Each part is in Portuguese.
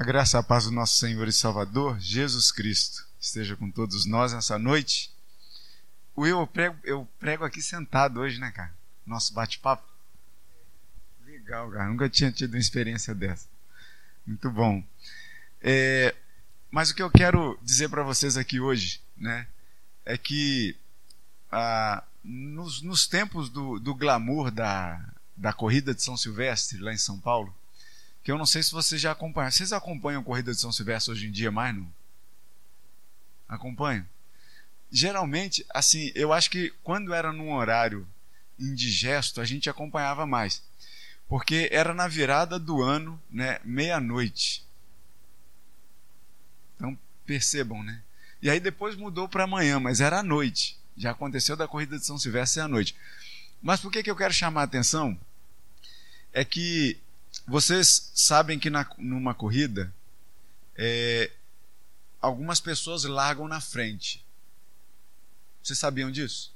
A graça e a paz do nosso Senhor e Salvador, Jesus Cristo, esteja com todos nós nessa noite. Eu prego, eu prego aqui sentado hoje, né, cara? Nosso bate-papo. Legal, cara. Nunca tinha tido uma experiência dessa. Muito bom. É, mas o que eu quero dizer para vocês aqui hoje, né, é que ah, nos, nos, tempos do, do glamour da, da corrida de São Silvestre, lá em São Paulo, que eu não sei se vocês já acompanham. Vocês acompanham a corrida de São Silvestre hoje em dia mais, não? Acompanham? Geralmente, assim, eu acho que quando era num horário indigesto, a gente acompanhava mais. Porque era na virada do ano, né, meia-noite. Então, percebam, né? E aí depois mudou para amanhã, mas era à noite. Já aconteceu da corrida de São Silvestre à noite. Mas por que, que eu quero chamar a atenção? É que vocês sabem que na, numa corrida, é, algumas pessoas largam na frente. Vocês sabiam disso?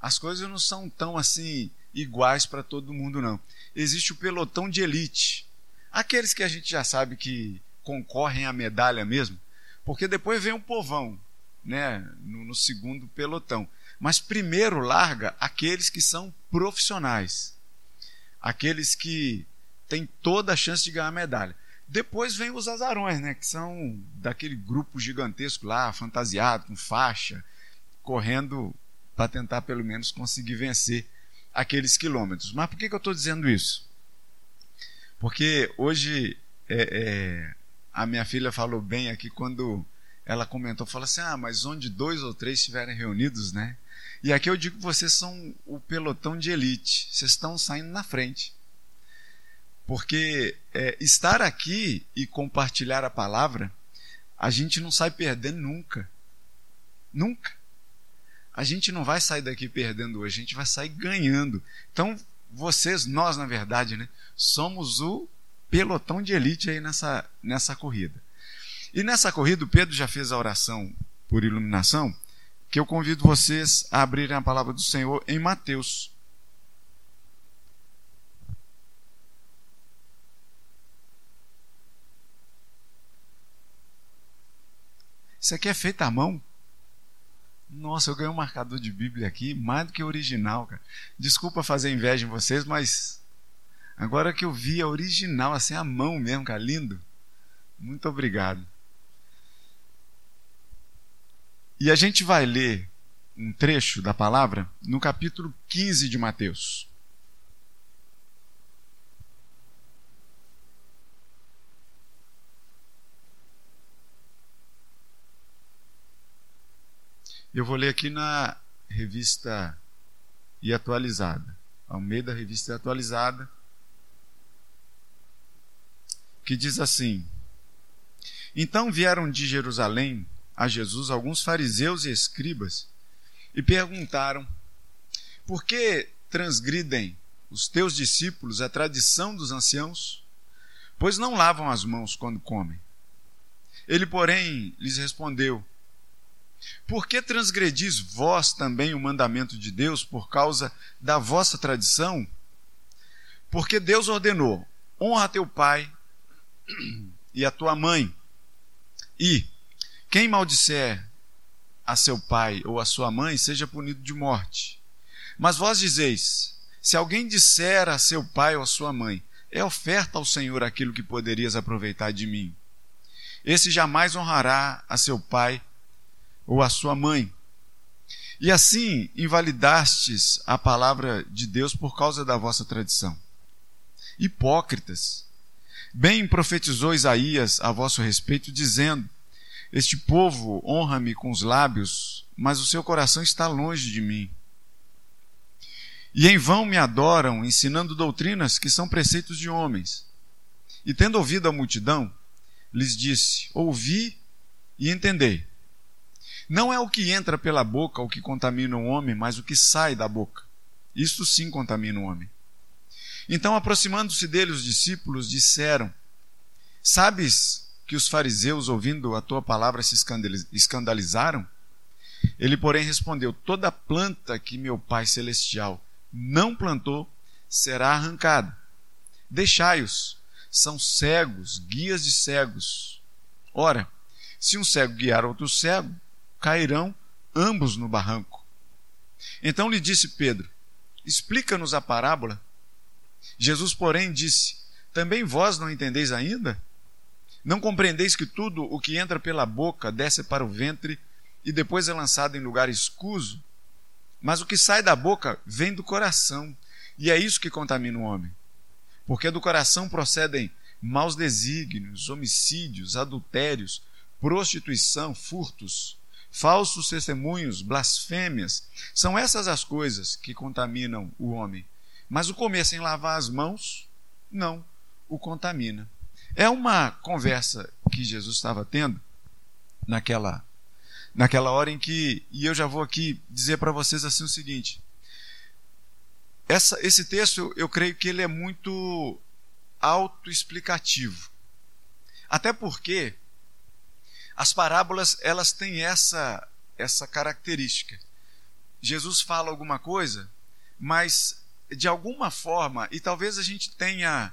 As coisas não são tão assim iguais para todo mundo, não. Existe o pelotão de elite. Aqueles que a gente já sabe que concorrem à medalha mesmo, porque depois vem um povão, né, no, no segundo pelotão. Mas primeiro larga aqueles que são profissionais, aqueles que têm toda a chance de ganhar medalha. Depois vem os azarões, né, que são daquele grupo gigantesco lá, fantasiado, com faixa, correndo para tentar pelo menos conseguir vencer aqueles quilômetros. Mas por que, que eu estou dizendo isso? Porque hoje é, é, a minha filha falou bem aqui quando ela comentou, falou assim, ah, mas onde dois ou três estiverem reunidos, né? E aqui eu digo que vocês são o pelotão de elite, vocês estão saindo na frente. Porque é, estar aqui e compartilhar a palavra, a gente não sai perdendo nunca. Nunca. A gente não vai sair daqui perdendo hoje, a gente vai sair ganhando. Então, vocês, nós, na verdade, né, somos o pelotão de elite aí nessa, nessa corrida. E nessa corrida, o Pedro já fez a oração por iluminação que eu convido vocês a abrirem a palavra do Senhor em Mateus. Isso aqui é feito à mão? Nossa, eu ganhei um marcador de Bíblia aqui, mais do que original, cara. Desculpa fazer inveja em vocês, mas agora que eu vi a original, assim, a mão mesmo, cara, lindo. Muito obrigado. E a gente vai ler um trecho da palavra no capítulo 15 de Mateus. Eu vou ler aqui na revista e atualizada. Almeida, revista e atualizada. Que diz assim: Então vieram de Jerusalém a Jesus alguns fariseus e escribas e perguntaram: Por que transgridem os teus discípulos a tradição dos anciãos? Pois não lavam as mãos quando comem. Ele, porém, lhes respondeu: Por que transgredis vós também o mandamento de Deus por causa da vossa tradição? Porque Deus ordenou: honra teu pai e a tua mãe, e quem maldisser a seu pai ou a sua mãe, seja punido de morte. Mas vós dizeis: se alguém disser a seu pai ou a sua mãe, é oferta ao Senhor aquilo que poderias aproveitar de mim. Esse jamais honrará a seu pai ou a sua mãe. E assim invalidastes a palavra de Deus por causa da vossa tradição. Hipócritas! Bem profetizou Isaías a vosso respeito, dizendo: este povo honra-me com os lábios, mas o seu coração está longe de mim. E em vão me adoram, ensinando doutrinas que são preceitos de homens. E tendo ouvido a multidão, lhes disse: Ouvi e entendei. Não é o que entra pela boca o que contamina o homem, mas o que sai da boca. Isto sim contamina o homem. Então, aproximando-se dele, os discípulos disseram: Sabes que os fariseus, ouvindo a tua palavra, se escandalizaram? Ele, porém, respondeu: Toda planta que meu Pai Celestial não plantou será arrancada. Deixai-os, são cegos, guias de cegos. Ora, se um cego guiar outro cego, cairão ambos no barranco. Então lhe disse Pedro: Explica-nos a parábola. Jesus, porém, disse: Também vós não entendeis ainda? Não compreendeis que tudo o que entra pela boca desce para o ventre e depois é lançado em lugar escuso? Mas o que sai da boca vem do coração, e é isso que contamina o homem. Porque do coração procedem maus desígnios, homicídios, adultérios, prostituição, furtos, falsos testemunhos, blasfêmias. São essas as coisas que contaminam o homem. Mas o comer sem lavar as mãos, não o contamina. É uma conversa que Jesus estava tendo naquela naquela hora em que e eu já vou aqui dizer para vocês assim o seguinte. Essa, esse texto eu creio que ele é muito autoexplicativo. Até porque as parábolas elas têm essa essa característica. Jesus fala alguma coisa, mas de alguma forma, e talvez a gente tenha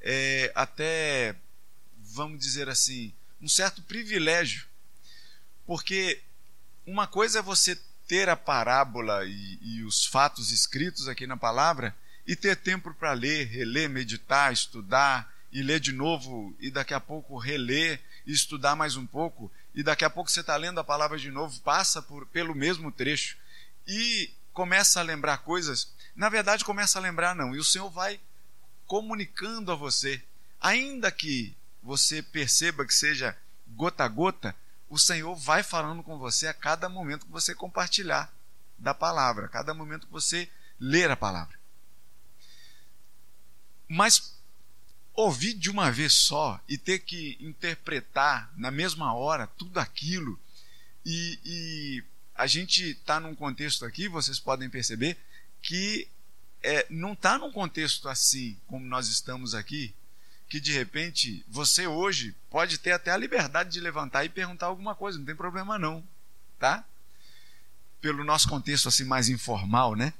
é, até, vamos dizer assim, um certo privilégio, porque uma coisa é você ter a parábola e, e os fatos escritos aqui na palavra e ter tempo para ler, reler, meditar, estudar e ler de novo e daqui a pouco reler e estudar mais um pouco, e daqui a pouco você está lendo a palavra de novo, passa por, pelo mesmo trecho e começa a lembrar coisas. Na verdade, começa a lembrar, não, e o Senhor vai comunicando a você, ainda que você perceba que seja gota a gota, o Senhor vai falando com você a cada momento que você compartilhar da palavra, a cada momento que você ler a palavra. Mas ouvir de uma vez só e ter que interpretar na mesma hora tudo aquilo, e, e a gente está num contexto aqui, vocês podem perceber, que é, não está num contexto assim como nós estamos aqui, que de repente você hoje pode ter até a liberdade de levantar e perguntar alguma coisa, não tem problema não, tá? Pelo nosso contexto assim mais informal, né?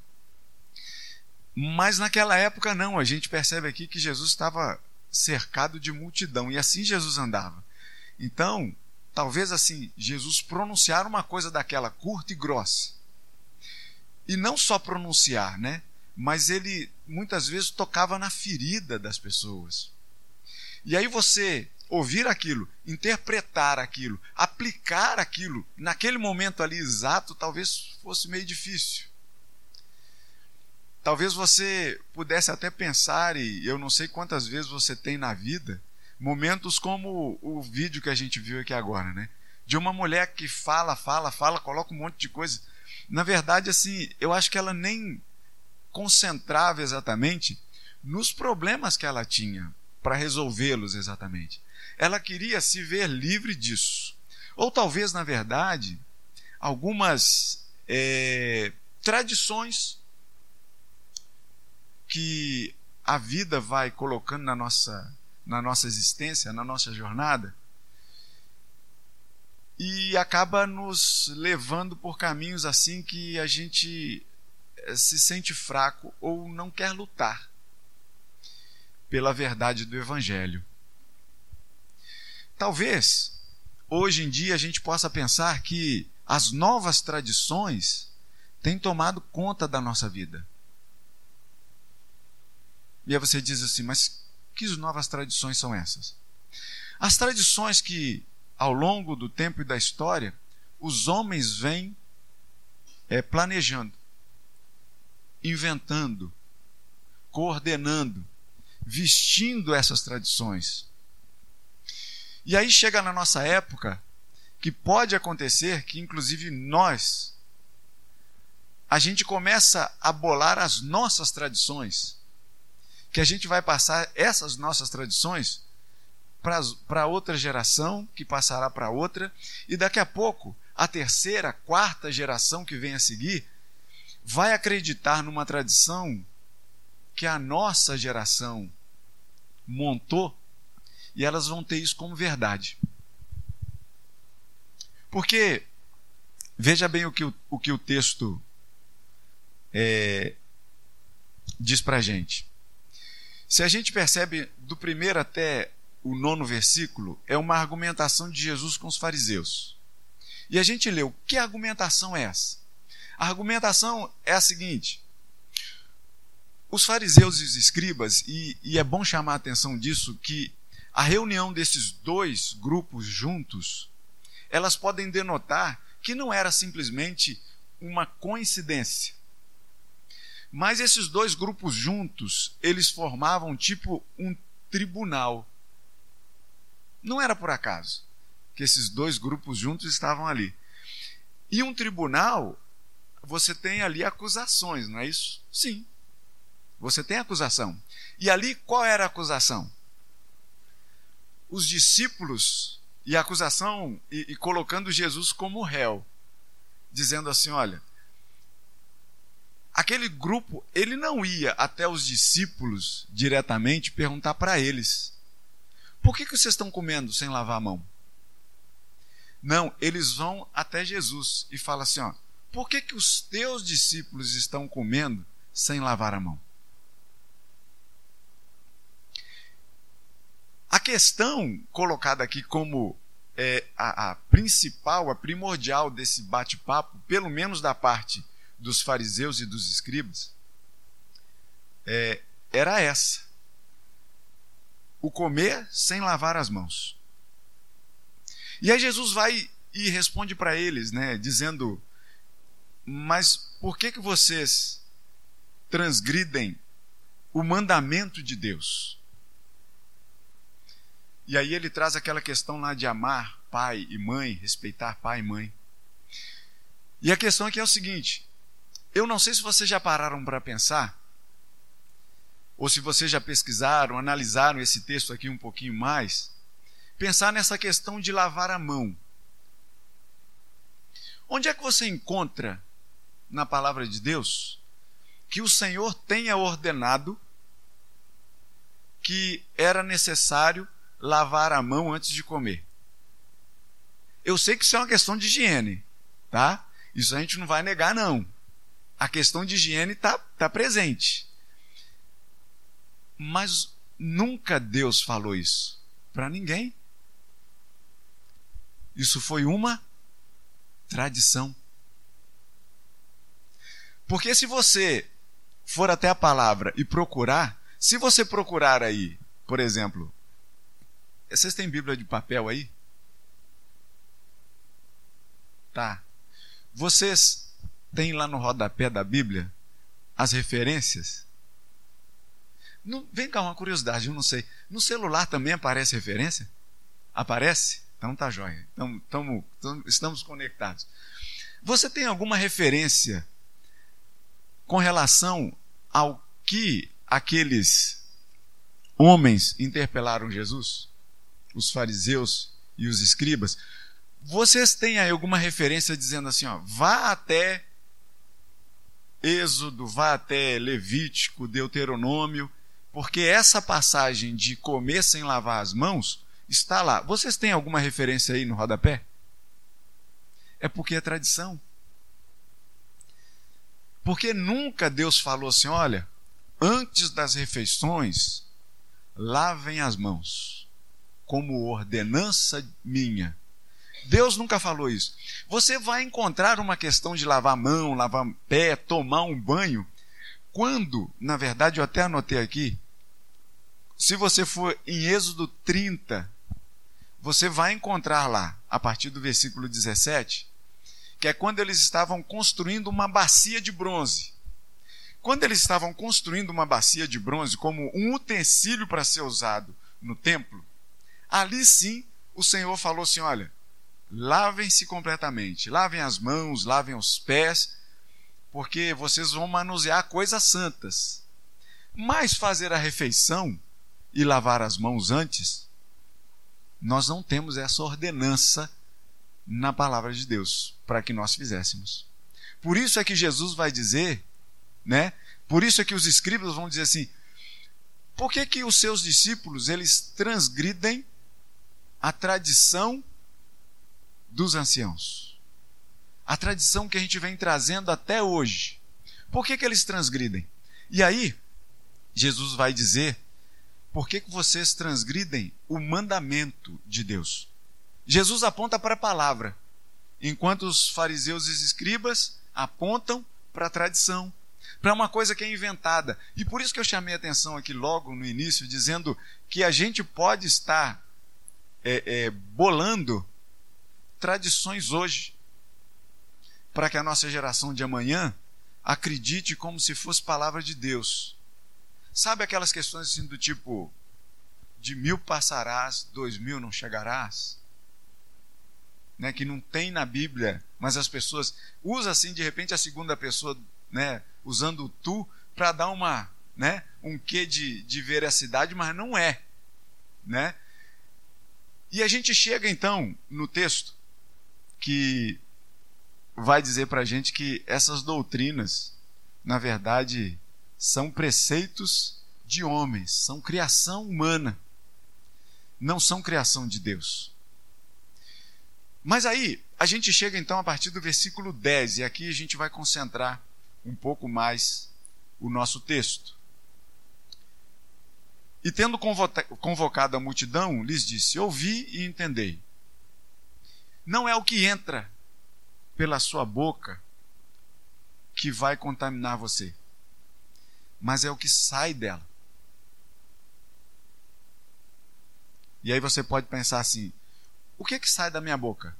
Mas naquela época não, a gente percebe aqui que Jesus estava cercado de multidão e assim Jesus andava. Então, talvez assim, Jesus pronunciar uma coisa daquela curta e grossa. E não só pronunciar, né? Mas ele muitas vezes tocava na ferida das pessoas. E aí você ouvir aquilo, interpretar aquilo, aplicar aquilo naquele momento ali exato, talvez fosse meio difícil. Talvez você pudesse até pensar, e eu não sei quantas vezes você tem na vida, momentos como o vídeo que a gente viu aqui agora, né? De uma mulher que fala, fala, fala, coloca um monte de coisa. Na verdade, assim, eu acho que ela nem concentrava exatamente nos problemas que ela tinha para resolvê-los exatamente. Ela queria se ver livre disso. Ou talvez, na verdade, algumas é, tradições que a vida vai colocando na nossa, na nossa existência, na nossa jornada, e acaba nos levando por caminhos assim que a gente eh, se sente fraco ou não quer lutar pela verdade do Evangelho. Talvez hoje em dia a gente possa pensar que as novas tradições têm tomado conta da nossa vida. E aí você diz assim, mas que novas tradições são essas? As tradições que, ao longo do tempo e da história, os homens vêm é, planejando, inventando, coordenando, vestindo essas tradições. E aí chega na nossa época que pode acontecer que, inclusive, nós, a gente começa a bolar as nossas tradições que a gente vai passar essas nossas tradições para outra geração, que passará para outra, e daqui a pouco a terceira, quarta geração que vem a seguir vai acreditar numa tradição que a nossa geração montou e elas vão ter isso como verdade. Porque, veja bem o que o, o, que o texto é, diz para a gente. Se a gente percebe do primeiro até o nono versículo, é uma argumentação de Jesus com os fariseus. E a gente leu, que argumentação é essa? A argumentação é a seguinte: os fariseus e os escribas, e, e é bom chamar a atenção disso, que a reunião desses dois grupos juntos, elas podem denotar que não era simplesmente uma coincidência. Mas esses dois grupos juntos, eles formavam tipo um tribunal. Não era por acaso que esses dois grupos juntos estavam ali. E um tribunal, você tem ali acusações, não é isso? Sim. Você tem acusação. E ali qual era a acusação? Os discípulos e a acusação e, e colocando Jesus como réu, dizendo assim, olha, aquele grupo, ele não ia até os discípulos diretamente perguntar para eles: por que, que vocês estão comendo sem lavar a mão? Não, eles vão até Jesus e falam assim: ó, por que, que os teus discípulos estão comendo sem lavar a mão? A questão colocada aqui como é, a, a principal, a primordial desse bate-papo, pelo menos da parte dos fariseus e dos escribas, é, era essa: o comer sem lavar as mãos. E aí Jesus vai e responde para eles, né, dizendo: Mas por que que vocês transgridem o mandamento de Deus? E aí ele traz aquela questão lá de amar pai e mãe, respeitar pai e mãe. E a questão aqui é o seguinte: eu não sei se vocês já pararam para pensar, ou se vocês já pesquisaram, analisaram esse texto aqui um pouquinho mais, pensar nessa questão de lavar a mão. Onde é que você encontra na palavra de Deus que o Senhor tenha ordenado que era necessário lavar a mão antes de comer. Eu sei que isso é uma questão de higiene, tá? Isso a gente não vai negar, não. A questão de higiene está tá presente. Mas nunca Deus falou isso para ninguém. Isso foi uma tradição. Porque se você for até a palavra e procurar, se você procurar aí, por exemplo, vocês têm Bíblia de papel aí? Tá. Vocês têm lá no rodapé da Bíblia as referências? Não, vem cá, uma curiosidade, eu não sei. No celular também aparece referência? Aparece? Então tá jóia. Então, tamo, tamo, estamos conectados. Você tem alguma referência com relação ao que aqueles homens interpelaram Jesus? os fariseus e os escribas, vocês têm aí alguma referência dizendo assim, ó, vá até Êxodo, vá até Levítico, Deuteronômio, porque essa passagem de comer sem lavar as mãos está lá. Vocês têm alguma referência aí no rodapé? É porque é tradição. Porque nunca Deus falou assim: olha, antes das refeições, lavem as mãos como ordenança minha. Deus nunca falou isso. Você vai encontrar uma questão de lavar a mão, lavar pé, tomar um banho, quando, na verdade, eu até anotei aqui, se você for em Êxodo 30, você vai encontrar lá, a partir do versículo 17, que é quando eles estavam construindo uma bacia de bronze. Quando eles estavam construindo uma bacia de bronze como um utensílio para ser usado no templo, Ali sim, o Senhor falou assim: olha, lavem-se completamente, lavem as mãos, lavem os pés, porque vocês vão manusear coisas santas. Mas fazer a refeição e lavar as mãos antes, nós não temos essa ordenança na palavra de Deus para que nós fizéssemos. Por isso é que Jesus vai dizer, né? Por isso é que os escribas vão dizer assim: por que, que os seus discípulos eles transgridem a tradição dos anciãos. A tradição que a gente vem trazendo até hoje. Por que, que eles transgridem? E aí, Jesus vai dizer por que, que vocês transgridem o mandamento de Deus? Jesus aponta para a palavra, enquanto os fariseus e os escribas apontam para a tradição, para uma coisa que é inventada. E por isso que eu chamei a atenção aqui logo no início, dizendo que a gente pode estar é, é, bolando tradições hoje, para que a nossa geração de amanhã acredite como se fosse palavra de Deus. Sabe aquelas questões assim do tipo: de mil passarás, dois mil não chegarás? Né, que não tem na Bíblia, mas as pessoas usam assim de repente a segunda pessoa, né, usando o tu para dar uma, né, um quê de, de veracidade, mas não é, né? E a gente chega então no texto que vai dizer para a gente que essas doutrinas, na verdade, são preceitos de homens, são criação humana, não são criação de Deus. Mas aí, a gente chega então a partir do versículo 10, e aqui a gente vai concentrar um pouco mais o nosso texto. E tendo convocado a multidão, lhes disse: Ouvi e entendei. Não é o que entra pela sua boca que vai contaminar você, mas é o que sai dela. E aí você pode pensar assim: o que que sai da minha boca?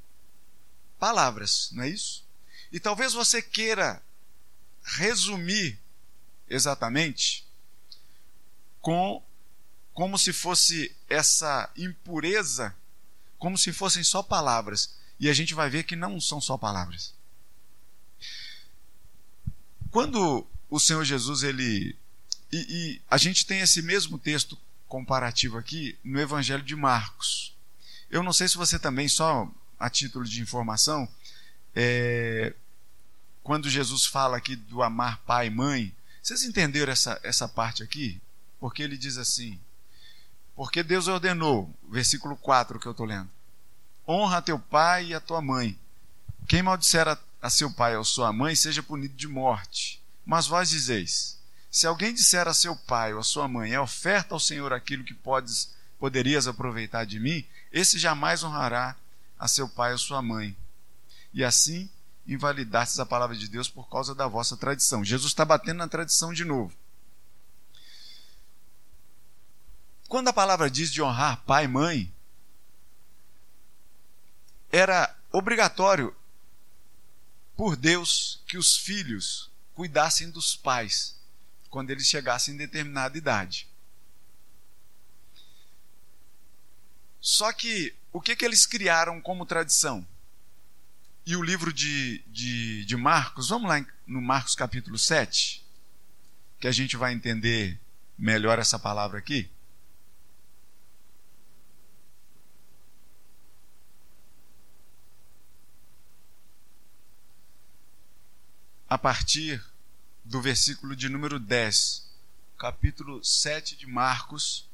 Palavras, não é isso? E talvez você queira resumir exatamente com como se fosse essa impureza, como se fossem só palavras. E a gente vai ver que não são só palavras. Quando o Senhor Jesus, ele. E, e a gente tem esse mesmo texto comparativo aqui no Evangelho de Marcos. Eu não sei se você também, só a título de informação, é, quando Jesus fala aqui do amar pai e mãe, vocês entenderam essa, essa parte aqui? Porque ele diz assim: Porque Deus ordenou, versículo 4 que eu estou lendo honra teu pai e a tua mãe. Quem maldisser a, a seu pai ou sua mãe, seja punido de morte. Mas vós dizeis: se alguém disser a seu pai ou a sua mãe, é oferta ao Senhor aquilo que podes, poderias aproveitar de mim, esse jamais honrará a seu pai ou sua mãe. E assim invalidastes a palavra de Deus por causa da vossa tradição. Jesus está batendo na tradição de novo. Quando a palavra diz de honrar pai e mãe, era obrigatório por Deus que os filhos cuidassem dos pais quando eles chegassem em determinada idade. Só que o que, que eles criaram como tradição? E o livro de, de, de Marcos, vamos lá no Marcos capítulo 7, que a gente vai entender melhor essa palavra aqui. A partir do versículo de número 10, capítulo 7 de Marcos,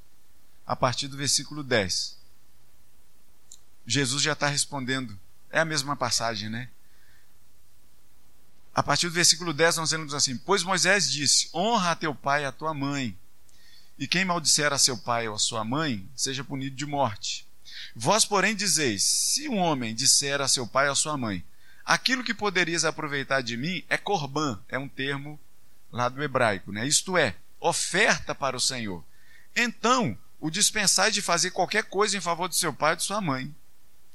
a partir do versículo 10. Jesus já está respondendo, é a mesma passagem, né? A partir do versículo 10, nós lemos assim: Pois Moisés disse: Honra a teu pai e a tua mãe, e quem maldisser a seu pai ou a sua mãe, seja punido de morte. Vós, porém, dizeis: Se um homem disser a seu pai ou a sua mãe, Aquilo que poderias aproveitar de mim é corban, é um termo lá do hebraico, né? Isto é, oferta para o Senhor. Então, o dispensai de fazer qualquer coisa em favor de seu pai e de sua mãe,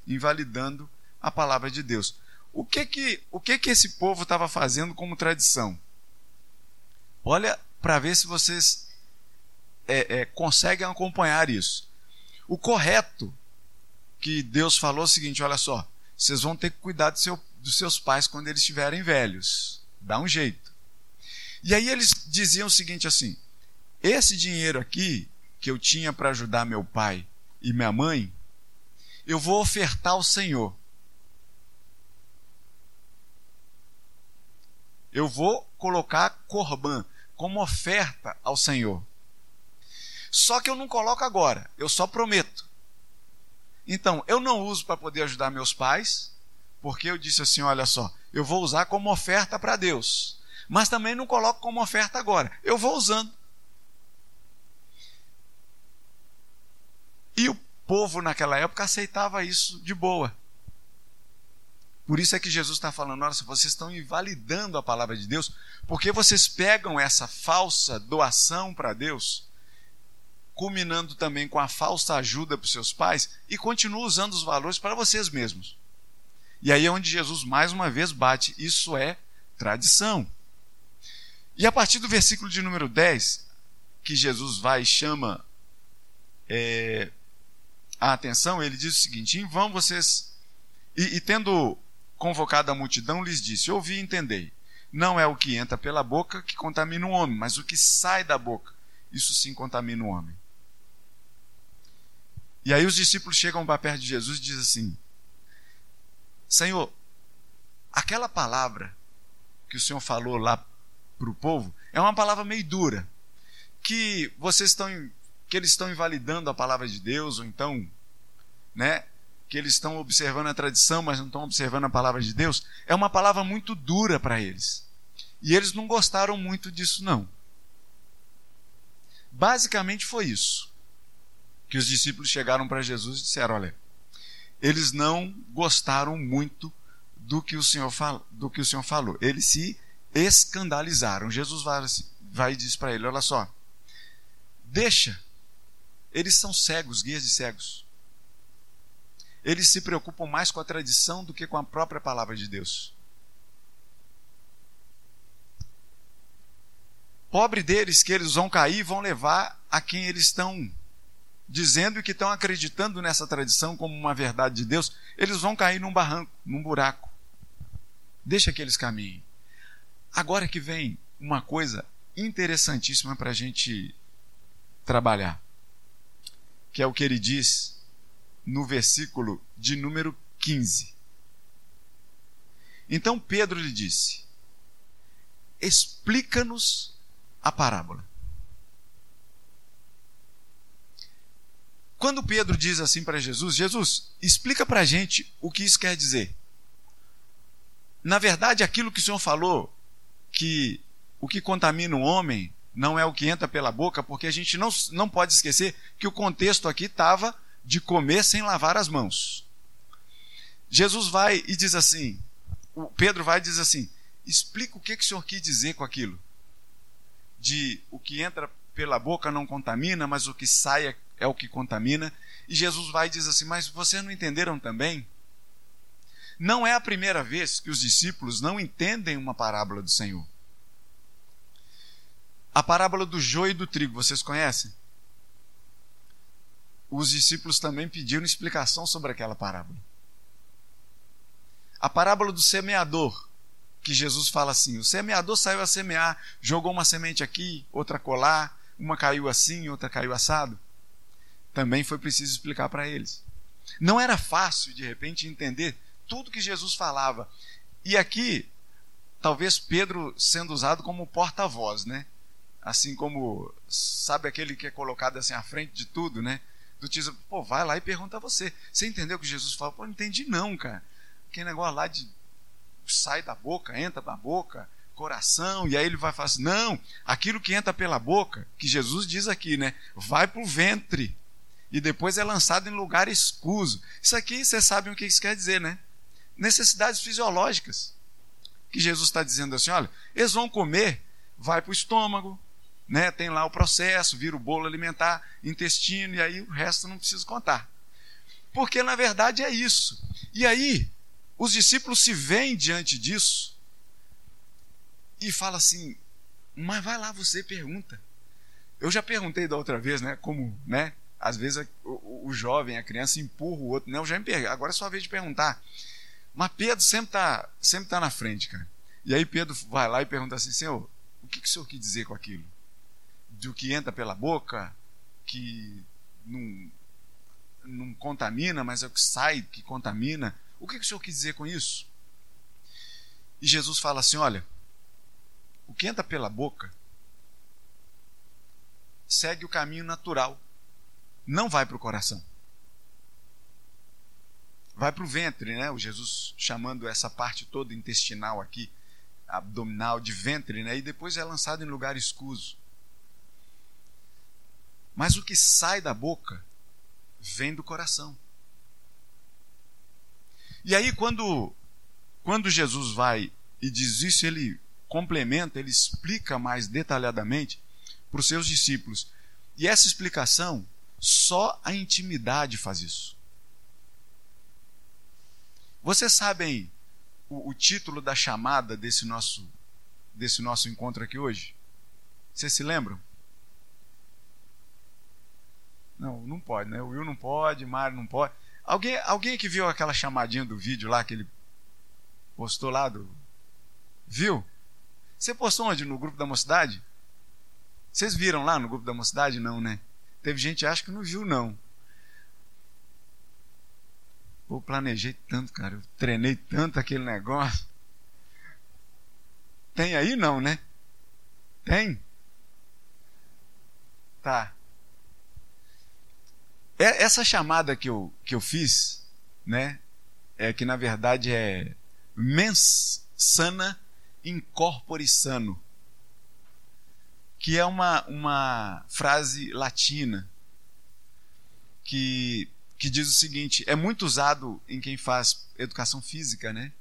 invalidando a palavra de Deus. O que que, o que, que esse povo estava fazendo como tradição? Olha para ver se vocês é, é, conseguem acompanhar isso. O correto que Deus falou é o seguinte: olha só, vocês vão ter que cuidar do seu, dos seus pais quando eles estiverem velhos. Dá um jeito. E aí eles diziam o seguinte assim: esse dinheiro aqui que eu tinha para ajudar meu pai e minha mãe, eu vou ofertar ao Senhor. Eu vou colocar corban como oferta ao Senhor. Só que eu não coloco agora, eu só prometo. Então, eu não uso para poder ajudar meus pais, porque eu disse assim: olha só, eu vou usar como oferta para Deus, mas também não coloco como oferta agora, eu vou usando. E o povo naquela época aceitava isso de boa. Por isso é que Jesus está falando: olha, vocês estão invalidando a palavra de Deus, porque vocês pegam essa falsa doação para Deus, culminando também com a falsa ajuda para os seus pais, e continuam usando os valores para vocês mesmos. E aí é onde Jesus mais uma vez bate: isso é tradição. E a partir do versículo de número 10, que Jesus vai e chama é, a atenção, ele diz o seguinte: em vão vocês. E, e tendo convocado a multidão, lhes disse: Ouvi e entendei. Não é o que entra pela boca que contamina o homem, mas o que sai da boca. Isso sim contamina o homem. E aí os discípulos chegam para perto de Jesus e dizem assim: Senhor, aquela palavra que o Senhor falou lá para o povo é uma palavra meio dura, que vocês estão que eles estão invalidando a palavra de Deus ou então, né, que eles estão observando a tradição, mas não estão observando a palavra de Deus, é uma palavra muito dura para eles. E eles não gostaram muito disso, não. Basicamente foi isso. Que os discípulos chegaram para Jesus e disseram: olha, eles não gostaram muito do que o Senhor, do que o Senhor falou. Eles se escandalizaram. Jesus vai, vai e diz para ele: olha só, deixa. Eles são cegos, guias de cegos eles se preocupam mais com a tradição do que com a própria palavra de Deus. Pobre deles que eles vão cair e vão levar a quem eles estão dizendo e que estão acreditando nessa tradição como uma verdade de Deus, eles vão cair num barranco, num buraco. Deixa que eles caminhem. Agora que vem uma coisa interessantíssima para a gente trabalhar, que é o que ele diz no versículo de número 15. Então Pedro lhe disse: Explica-nos a parábola. Quando Pedro diz assim para Jesus: Jesus, explica para a gente o que isso quer dizer. Na verdade, aquilo que o Senhor falou, que o que contamina o homem não é o que entra pela boca, porque a gente não, não pode esquecer que o contexto aqui estava de comer sem lavar as mãos. Jesus vai e diz assim, Pedro vai e diz assim: explica o que, que o senhor quis dizer com aquilo. De o que entra pela boca não contamina, mas o que sai é, o que contamina. E Jesus vai e diz assim: Mas vocês não entenderam também? Não é a primeira vez que os discípulos não entendem uma parábola do Senhor. A parábola do joio e do trigo, vocês conhecem? os discípulos também pediram explicação sobre aquela parábola. A parábola do semeador, que Jesus fala assim: o semeador saiu a semear, jogou uma semente aqui, outra colar, uma caiu assim, outra caiu assado. Também foi preciso explicar para eles. Não era fácil, de repente, entender tudo que Jesus falava. E aqui, talvez Pedro sendo usado como porta-voz, né? Assim como, sabe aquele que é colocado assim à frente de tudo, né? do tipo, pô, vai lá e pergunta a você. Você entendeu o que Jesus falou? Pô, não entendi não, cara. Aquele negócio lá de sai da boca, entra da boca, coração, e aí ele vai falar assim, não, aquilo que entra pela boca, que Jesus diz aqui, né, vai para o ventre, e depois é lançado em lugar escuso. Isso aqui, vocês sabem o que isso quer dizer, né? Necessidades fisiológicas. Que Jesus está dizendo assim, olha, eles vão comer, vai para o estômago, né? Tem lá o processo, vira o bolo alimentar, intestino, e aí o resto não preciso contar. Porque na verdade é isso. E aí, os discípulos se veem diante disso e falam assim: Mas vai lá, você pergunta. Eu já perguntei da outra vez, né? Como, né? Às vezes o, jovem, a criança empurra o outro. Não, já me pergunto. Agora é sua vez de perguntar. Mas Pedro sempre está sempre tá na frente, cara. E aí Pedro vai lá e pergunta assim: Senhor, o que, que o senhor quis dizer com aquilo? do que entra pela boca, que não, não contamina, mas é o que sai que contamina. O que, que o Senhor quis dizer com isso? E Jesus fala assim: olha, o que entra pela boca segue o caminho natural, não vai para o coração. Vai para o ventre, né? O Jesus chamando essa parte toda intestinal aqui, abdominal, de ventre, né? E depois é lançado em lugar escuso. Mas o que sai da boca vem do coração. E aí, quando, quando Jesus vai e diz isso, ele complementa, ele explica mais detalhadamente para os seus discípulos. E essa explicação, só a intimidade faz isso. Vocês sabem o, o título da chamada desse nosso, desse nosso encontro aqui hoje? Vocês se lembram? Não, não pode, né? O Will não pode, Mário não pode. Alguém, alguém que viu aquela chamadinha do vídeo lá que ele postou lá do. Viu? Você postou onde? No grupo da mocidade? Vocês viram lá no grupo da mocidade? Não, né? Teve gente que acha que não viu, não. Pô, planejei tanto, cara. Eu treinei tanto aquele negócio. Tem aí, não, né? Tem? Tá. É, essa chamada que eu, que eu fiz, né? É que na verdade é mens sana incorpore sano, que é uma, uma frase latina que, que diz o seguinte: é muito usado em quem faz educação física, né?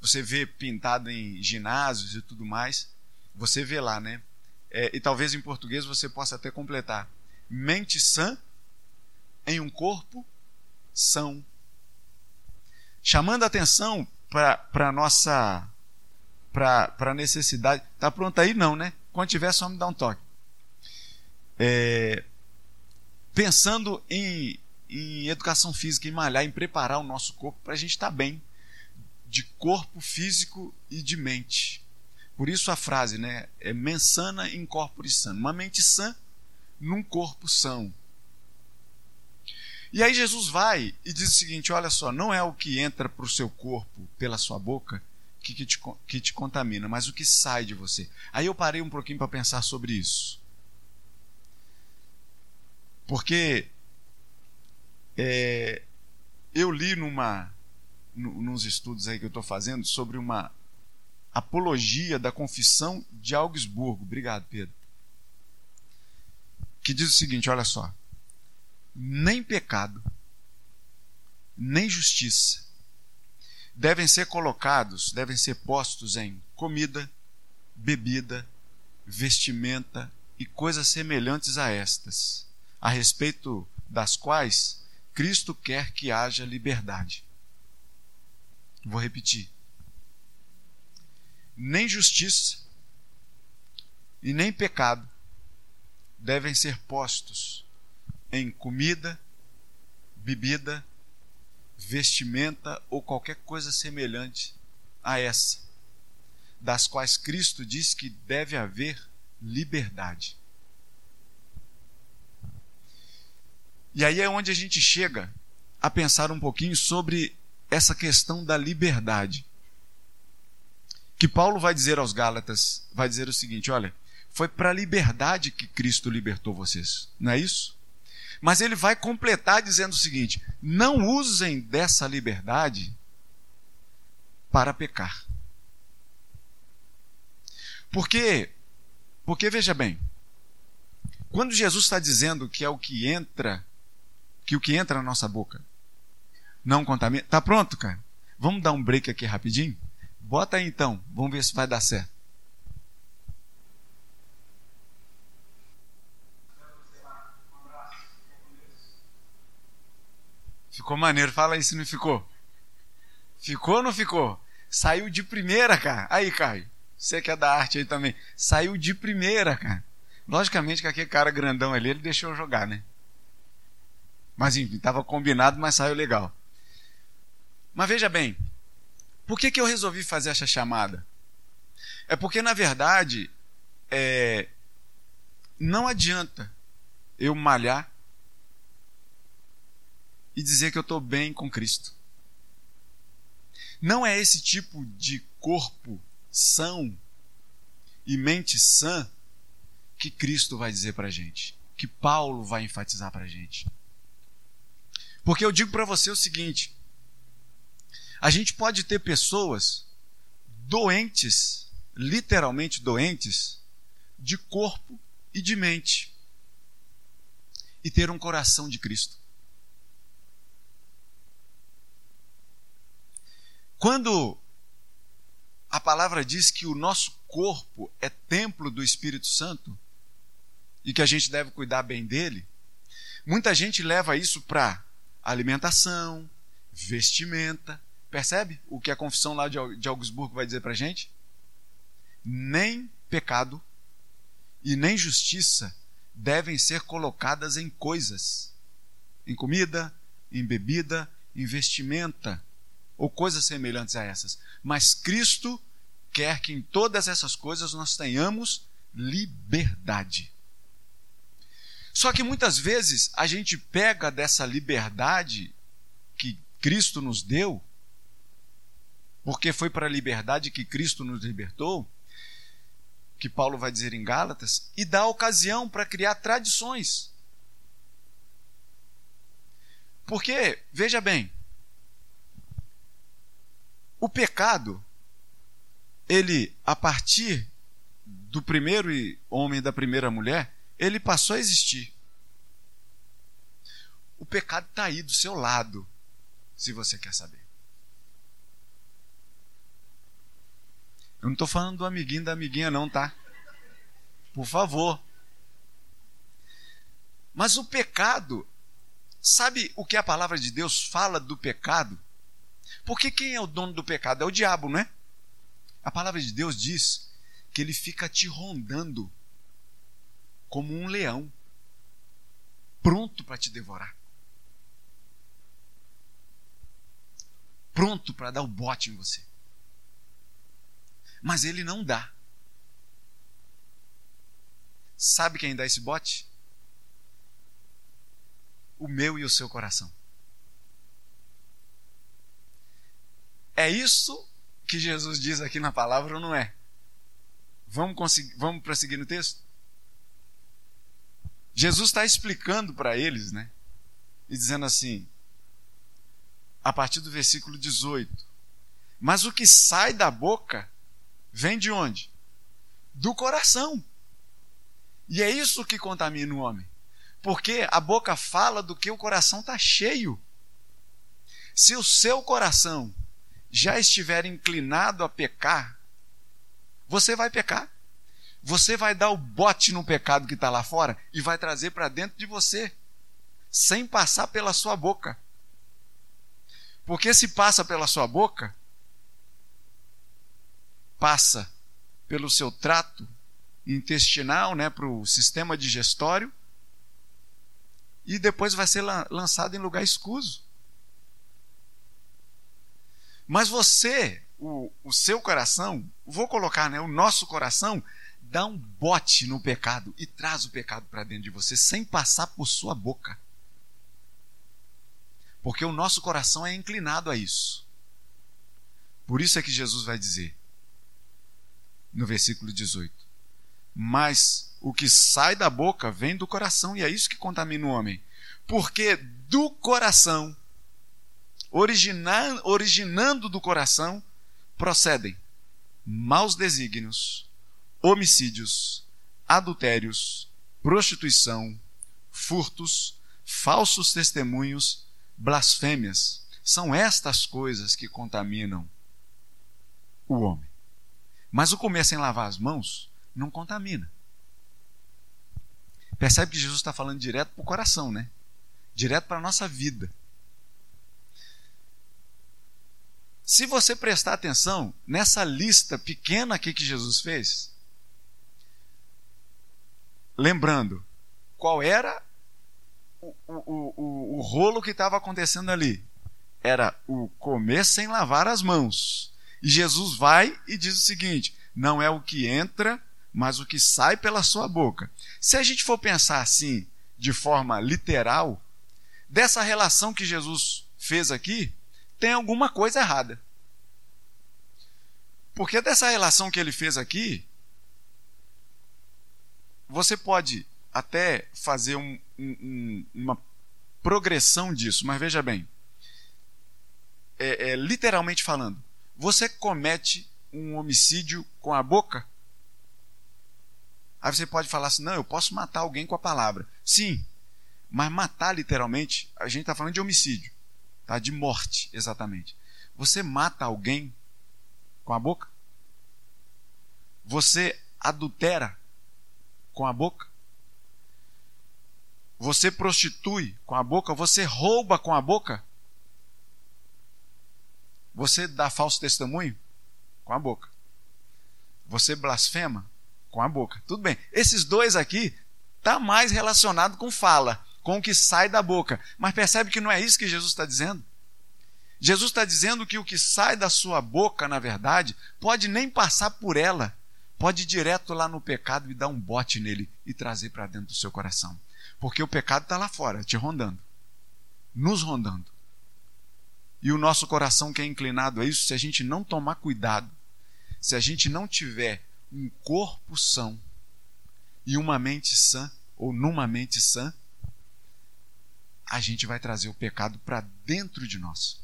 Você vê pintado em ginásios e tudo mais, você vê lá, né? É, e talvez em português você possa até completar: mente sã em um corpo são. Chamando a atenção para a nossa para a necessidade. Tá pronto aí? Não, né? Quando tiver, só me dá um toque. É, pensando em, em educação física, em malhar, em preparar o nosso corpo para a gente estar tá bem, de corpo físico e de mente. Por isso a frase, né? É mensana in corpore sano. Uma mente sã num corpo são. E aí Jesus vai e diz o seguinte: olha só, não é o que entra para o seu corpo pela sua boca que, que, te, que te contamina, mas o que sai de você. Aí eu parei um pouquinho para pensar sobre isso. Porque é, eu li numa, nos estudos aí que eu estou fazendo sobre uma apologia da confissão de Augsburgo. Obrigado, Pedro. Que diz o seguinte: olha só nem pecado, nem justiça devem ser colocados, devem ser postos em comida, bebida, vestimenta e coisas semelhantes a estas, a respeito das quais Cristo quer que haja liberdade. Vou repetir. Nem justiça e nem pecado devem ser postos em comida, bebida, vestimenta ou qualquer coisa semelhante a essa, das quais Cristo diz que deve haver liberdade. E aí é onde a gente chega a pensar um pouquinho sobre essa questão da liberdade. Que Paulo vai dizer aos Gálatas, vai dizer o seguinte, olha, foi para a liberdade que Cristo libertou vocês. Não é isso? Mas ele vai completar dizendo o seguinte: não usem dessa liberdade para pecar. Porque, porque veja bem, quando Jesus está dizendo que é o que entra, que o que entra na nossa boca não contamina. Tá pronto, cara? Vamos dar um break aqui rapidinho? Bota aí então, vamos ver se vai dar certo. Ficou maneiro. Fala se não ficou. Ficou ou não ficou? Saiu de primeira, cara. Aí, Caio. Você que é da arte aí também. Saiu de primeira, cara. Logicamente que aquele cara grandão ali, ele deixou eu jogar, né? Mas enfim, estava combinado, mas saiu legal. Mas veja bem, por que, que eu resolvi fazer essa chamada? É porque, na verdade, é, não adianta eu malhar e dizer que eu estou bem com Cristo. Não é esse tipo de corpo são e mente sã que Cristo vai dizer para a gente, que Paulo vai enfatizar para a gente. Porque eu digo para você o seguinte: a gente pode ter pessoas doentes, literalmente doentes, de corpo e de mente, e ter um coração de Cristo. Quando a palavra diz que o nosso corpo é templo do Espírito Santo e que a gente deve cuidar bem dele, muita gente leva isso para alimentação, vestimenta. Percebe o que a confissão lá de Augsburgo vai dizer para a gente? Nem pecado e nem justiça devem ser colocadas em coisas, em comida, em bebida, em vestimenta ou coisas semelhantes a essas. Mas Cristo quer que em todas essas coisas nós tenhamos liberdade. Só que muitas vezes a gente pega dessa liberdade que Cristo nos deu, porque foi para a liberdade que Cristo nos libertou, que Paulo vai dizer em Gálatas, e dá ocasião para criar tradições. Porque, veja bem, o pecado, ele, a partir do primeiro homem e da primeira mulher, ele passou a existir. O pecado está aí do seu lado, se você quer saber. Eu não estou falando do amiguinho da amiguinha, não, tá? Por favor. Mas o pecado, sabe o que a palavra de Deus fala do pecado? Porque quem é o dono do pecado? É o diabo, não é? A palavra de Deus diz que ele fica te rondando como um leão, pronto para te devorar. Pronto para dar o bote em você. Mas ele não dá. Sabe quem dá esse bote? O meu e o seu coração. É isso que Jesus diz aqui na palavra ou não é? Vamos, conseguir, vamos prosseguir no texto? Jesus está explicando para eles, né? E dizendo assim, a partir do versículo 18: Mas o que sai da boca vem de onde? Do coração. E é isso que contamina o homem. Porque a boca fala do que o coração está cheio. Se o seu coração já estiver inclinado a pecar, você vai pecar. Você vai dar o bote no pecado que está lá fora e vai trazer para dentro de você, sem passar pela sua boca. Porque se passa pela sua boca, passa pelo seu trato intestinal, né, para o sistema digestório, e depois vai ser lançado em lugar escuso. Mas você, o, o seu coração, vou colocar, né, o nosso coração, dá um bote no pecado e traz o pecado para dentro de você sem passar por sua boca. Porque o nosso coração é inclinado a isso. Por isso é que Jesus vai dizer, no versículo 18: Mas o que sai da boca vem do coração, e é isso que contamina o homem. Porque do coração originando, originando do coração, procedem maus desígnios, homicídios, adultérios, prostituição, furtos, falsos testemunhos, blasfêmias. São estas coisas que contaminam o homem. Mas o comer sem lavar as mãos não contamina. Percebe que Jesus está falando direto para o coração, né? Direto para a nossa vida. Se você prestar atenção nessa lista pequena aqui que Jesus fez, lembrando qual era o, o, o, o rolo que estava acontecendo ali, era o comer sem lavar as mãos. E Jesus vai e diz o seguinte: não é o que entra, mas o que sai pela sua boca. Se a gente for pensar assim, de forma literal, dessa relação que Jesus fez aqui, tem alguma coisa errada. Porque dessa relação que ele fez aqui, você pode até fazer um, um, uma progressão disso, mas veja bem, é, é, literalmente falando, você comete um homicídio com a boca? Aí você pode falar assim: não, eu posso matar alguém com a palavra. Sim, mas matar literalmente, a gente está falando de homicídio, tá? de morte, exatamente. Você mata alguém com a boca? Você adultera com a boca? Você prostitui com a boca? Você rouba com a boca? Você dá falso testemunho? Com a boca. Você blasfema? Com a boca. Tudo bem. Esses dois aqui tá mais relacionado com fala, com o que sai da boca. Mas percebe que não é isso que Jesus está dizendo? Jesus está dizendo que o que sai da sua boca, na verdade, pode nem passar por ela, pode ir direto lá no pecado e dar um bote nele e trazer para dentro do seu coração. Porque o pecado está lá fora, te rondando, nos rondando. E o nosso coração que é inclinado a isso, se a gente não tomar cuidado, se a gente não tiver um corpo são e uma mente sã, ou numa mente sã, a gente vai trazer o pecado para dentro de nós.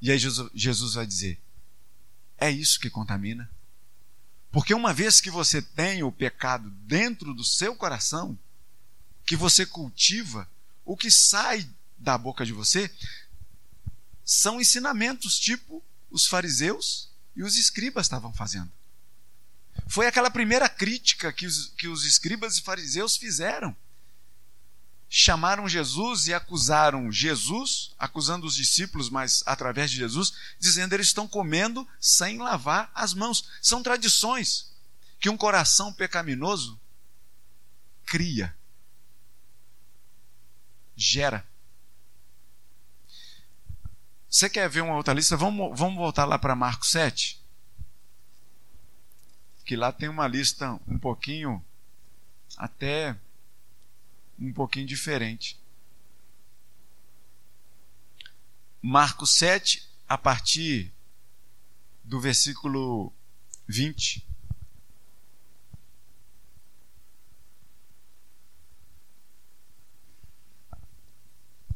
E aí Jesus vai dizer: é isso que contamina. Porque uma vez que você tem o pecado dentro do seu coração, que você cultiva, o que sai da boca de você são ensinamentos tipo os fariseus e os escribas estavam fazendo. Foi aquela primeira crítica que os, que os escribas e fariseus fizeram chamaram Jesus e acusaram Jesus, acusando os discípulos, mas através de Jesus, dizendo eles estão comendo sem lavar as mãos. São tradições que um coração pecaminoso cria, gera. Você quer ver uma outra lista? Vamos, vamos voltar lá para Marcos 7. Que lá tem uma lista um pouquinho até um pouquinho diferente. Marcos 7, a partir do versículo 20.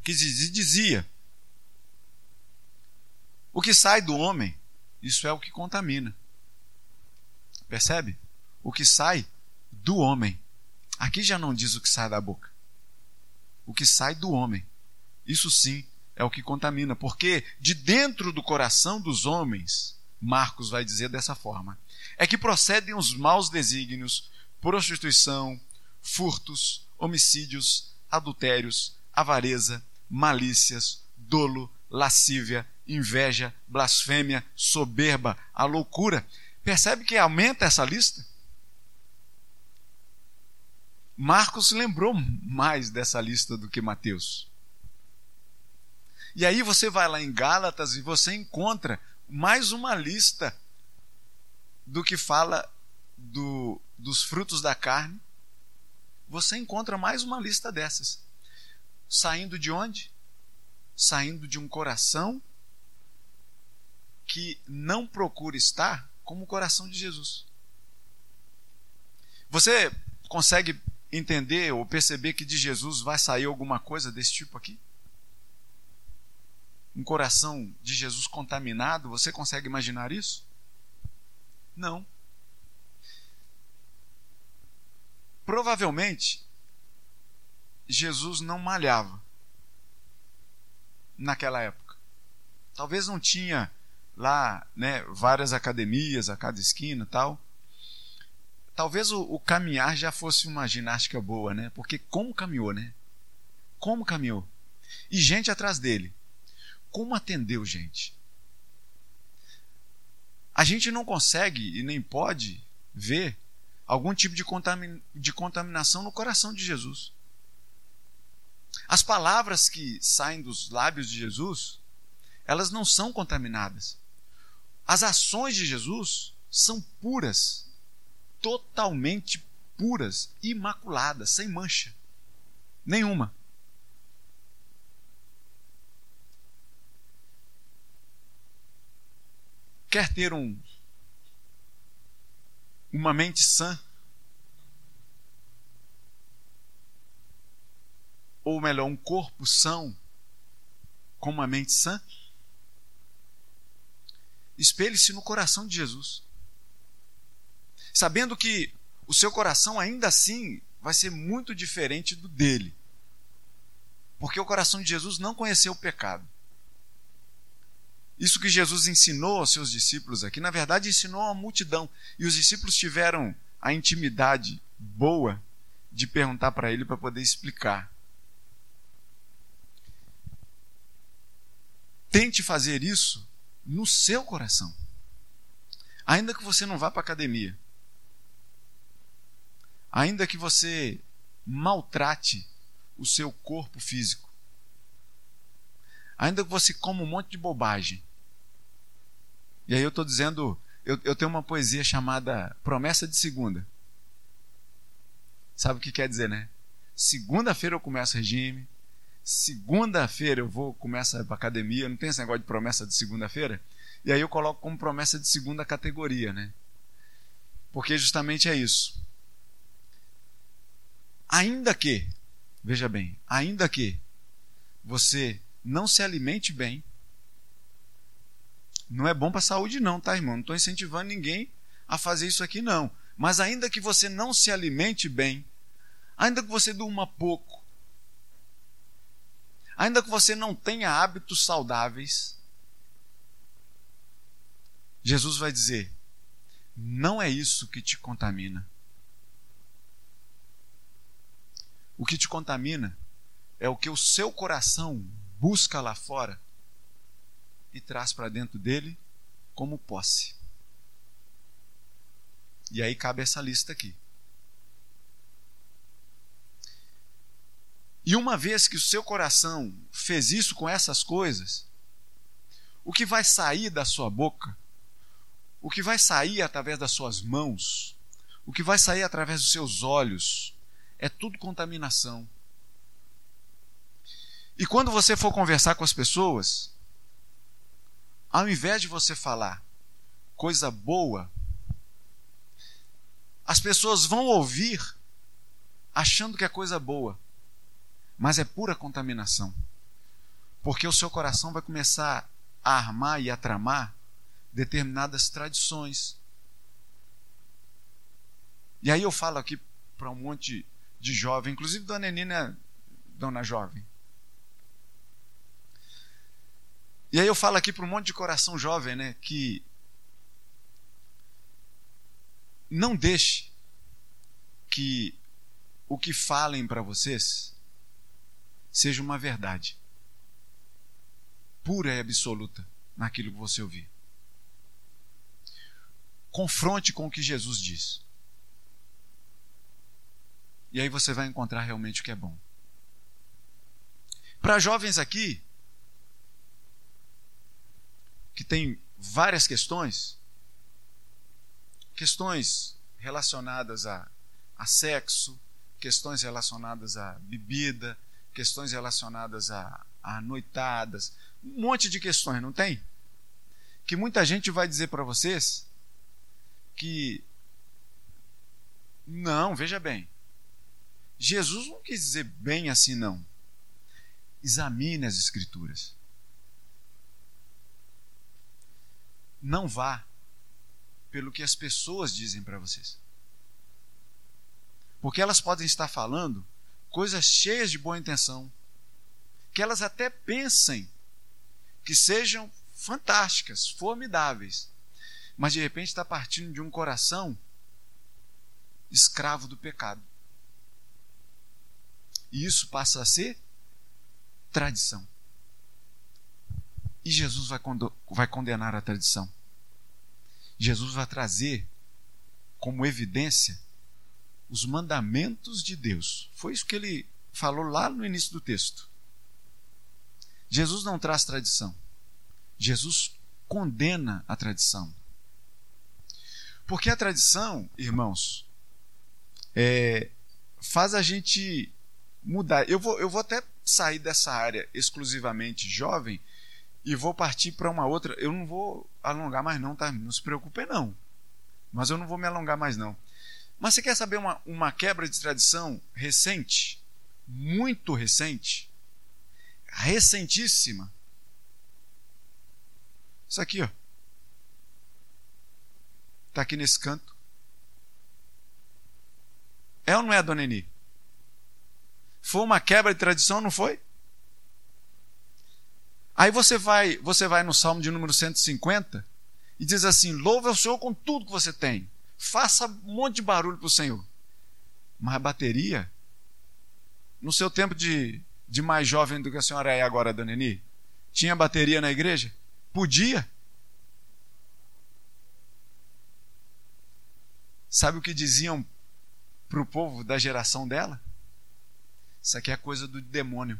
Que dizia: O que sai do homem, isso é o que contamina. Percebe? O que sai do homem. Aqui já não diz o que sai da boca o que sai do homem. Isso sim é o que contamina, porque de dentro do coração dos homens, Marcos vai dizer dessa forma, é que procedem os maus desígnios, prostituição, furtos, homicídios, adultérios, avareza, malícias, dolo, lascívia, inveja, blasfêmia, soberba, a loucura. Percebe que aumenta essa lista? Marcos lembrou mais dessa lista do que Mateus. E aí você vai lá em Gálatas e você encontra mais uma lista do que fala do, dos frutos da carne. Você encontra mais uma lista dessas. Saindo de onde? Saindo de um coração que não procura estar como o coração de Jesus. Você consegue entender ou perceber que de Jesus vai sair alguma coisa desse tipo aqui? Um coração de Jesus contaminado, você consegue imaginar isso? Não. Provavelmente, Jesus não malhava naquela época. Talvez não tinha lá né, várias academias a cada esquina tal talvez o, o, caminhar já fosse uma ginástica boa, né? Porque como caminhou, né? Como caminhou? E gente atrás dele. Como atendeu gente? A gente não consegue e nem pode ver algum tipo de, contamin de contaminação no coração de Jesus. As palavras que saem dos lábios de Jesus, elas não são contaminadas. As ações de Jesus são puras totalmente puras, imaculadas, sem mancha nenhuma. Quer ter um uma mente sã? Ou melhor, um corpo são com uma mente sã? Espelhe-se no coração de Jesus sabendo que o seu coração ainda assim vai ser muito diferente do dele. Porque o coração de Jesus não conheceu o pecado. Isso que Jesus ensinou aos seus discípulos aqui, na verdade, ensinou a multidão. E os discípulos tiveram a intimidade boa de perguntar para ele para poder explicar. Tente fazer isso no seu coração. Ainda que você não vá para a academia. Ainda que você maltrate o seu corpo físico. Ainda que você coma um monte de bobagem. E aí eu estou dizendo, eu, eu tenho uma poesia chamada Promessa de Segunda. Sabe o que quer dizer, né? Segunda-feira eu começo regime, segunda-feira eu vou começar para academia, não tem esse negócio de promessa de segunda-feira? E aí eu coloco como promessa de segunda categoria, né? Porque justamente é isso. Ainda que, veja bem, ainda que você não se alimente bem, não é bom para a saúde, não, tá, irmão? Não estou incentivando ninguém a fazer isso aqui, não. Mas ainda que você não se alimente bem, ainda que você durma pouco, ainda que você não tenha hábitos saudáveis, Jesus vai dizer: não é isso que te contamina. O que te contamina é o que o seu coração busca lá fora e traz para dentro dele como posse. E aí cabe essa lista aqui. E uma vez que o seu coração fez isso com essas coisas, o que vai sair da sua boca, o que vai sair através das suas mãos, o que vai sair através dos seus olhos, é tudo contaminação. E quando você for conversar com as pessoas, ao invés de você falar coisa boa, as pessoas vão ouvir achando que é coisa boa, mas é pura contaminação. Porque o seu coração vai começar a armar e a tramar determinadas tradições. E aí eu falo aqui para um monte de jovem, inclusive Dona Nina, Dona Jovem. E aí eu falo aqui para um monte de coração jovem, né, que não deixe que o que falem para vocês seja uma verdade pura e absoluta naquilo que você ouvir. Confronte com o que Jesus diz. E aí você vai encontrar realmente o que é bom. Para jovens aqui, que tem várias questões, questões relacionadas a, a sexo, questões relacionadas a bebida, questões relacionadas a, a noitadas, um monte de questões, não tem? Que muita gente vai dizer para vocês que não, veja bem. Jesus não quis dizer bem assim, não. Examine as Escrituras. Não vá pelo que as pessoas dizem para vocês. Porque elas podem estar falando coisas cheias de boa intenção, que elas até pensem que sejam fantásticas, formidáveis, mas de repente está partindo de um coração escravo do pecado. E isso passa a ser tradição. E Jesus vai, condenar a tradição. Jesus vai trazer como evidência os mandamentos de Deus. Foi isso que ele falou lá no início do texto. Jesus não traz tradição. Jesus condena a tradição. Porque a tradição, irmãos, é, faz a gente mudar. Eu vou, eu vou até sair dessa área exclusivamente jovem e vou partir para uma outra. Eu não vou alongar mais, não, tá? Não se preocupe, não. Mas eu não vou me alongar mais, não. Mas você quer saber uma, uma quebra de tradição recente? Muito recente? Recentíssima? Isso aqui, ó. Está aqui nesse canto. É ou não é, dona Eni? Foi uma quebra de tradição, não foi? Aí você vai, você vai no Salmo de número 150 e diz assim: louva o Senhor com tudo que você tem. Faça um monte de barulho para o Senhor. Mas a bateria, no seu tempo de, de mais jovem do que a senhora é agora, Dona Eni, tinha bateria na igreja? Podia. Sabe o que diziam para o povo da geração dela? Isso aqui é coisa do demônio.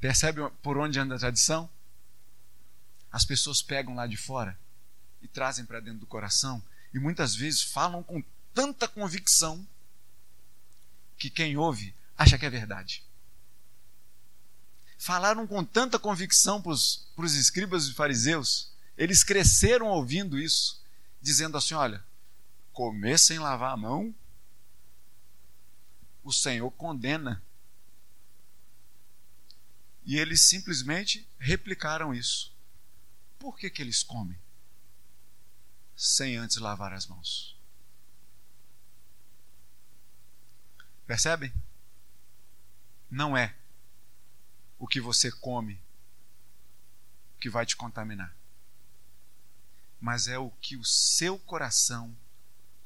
Percebe por onde anda a tradição? As pessoas pegam lá de fora e trazem para dentro do coração e muitas vezes falam com tanta convicção que quem ouve acha que é verdade. Falaram com tanta convicção para os escribas e fariseus, eles cresceram ouvindo isso, dizendo assim: olha, comer sem lavar a mão, o Senhor condena. E eles simplesmente replicaram isso. Por que, que eles comem? Sem antes lavar as mãos. Percebem? Não é o que você come que vai te contaminar, mas é o que o seu coração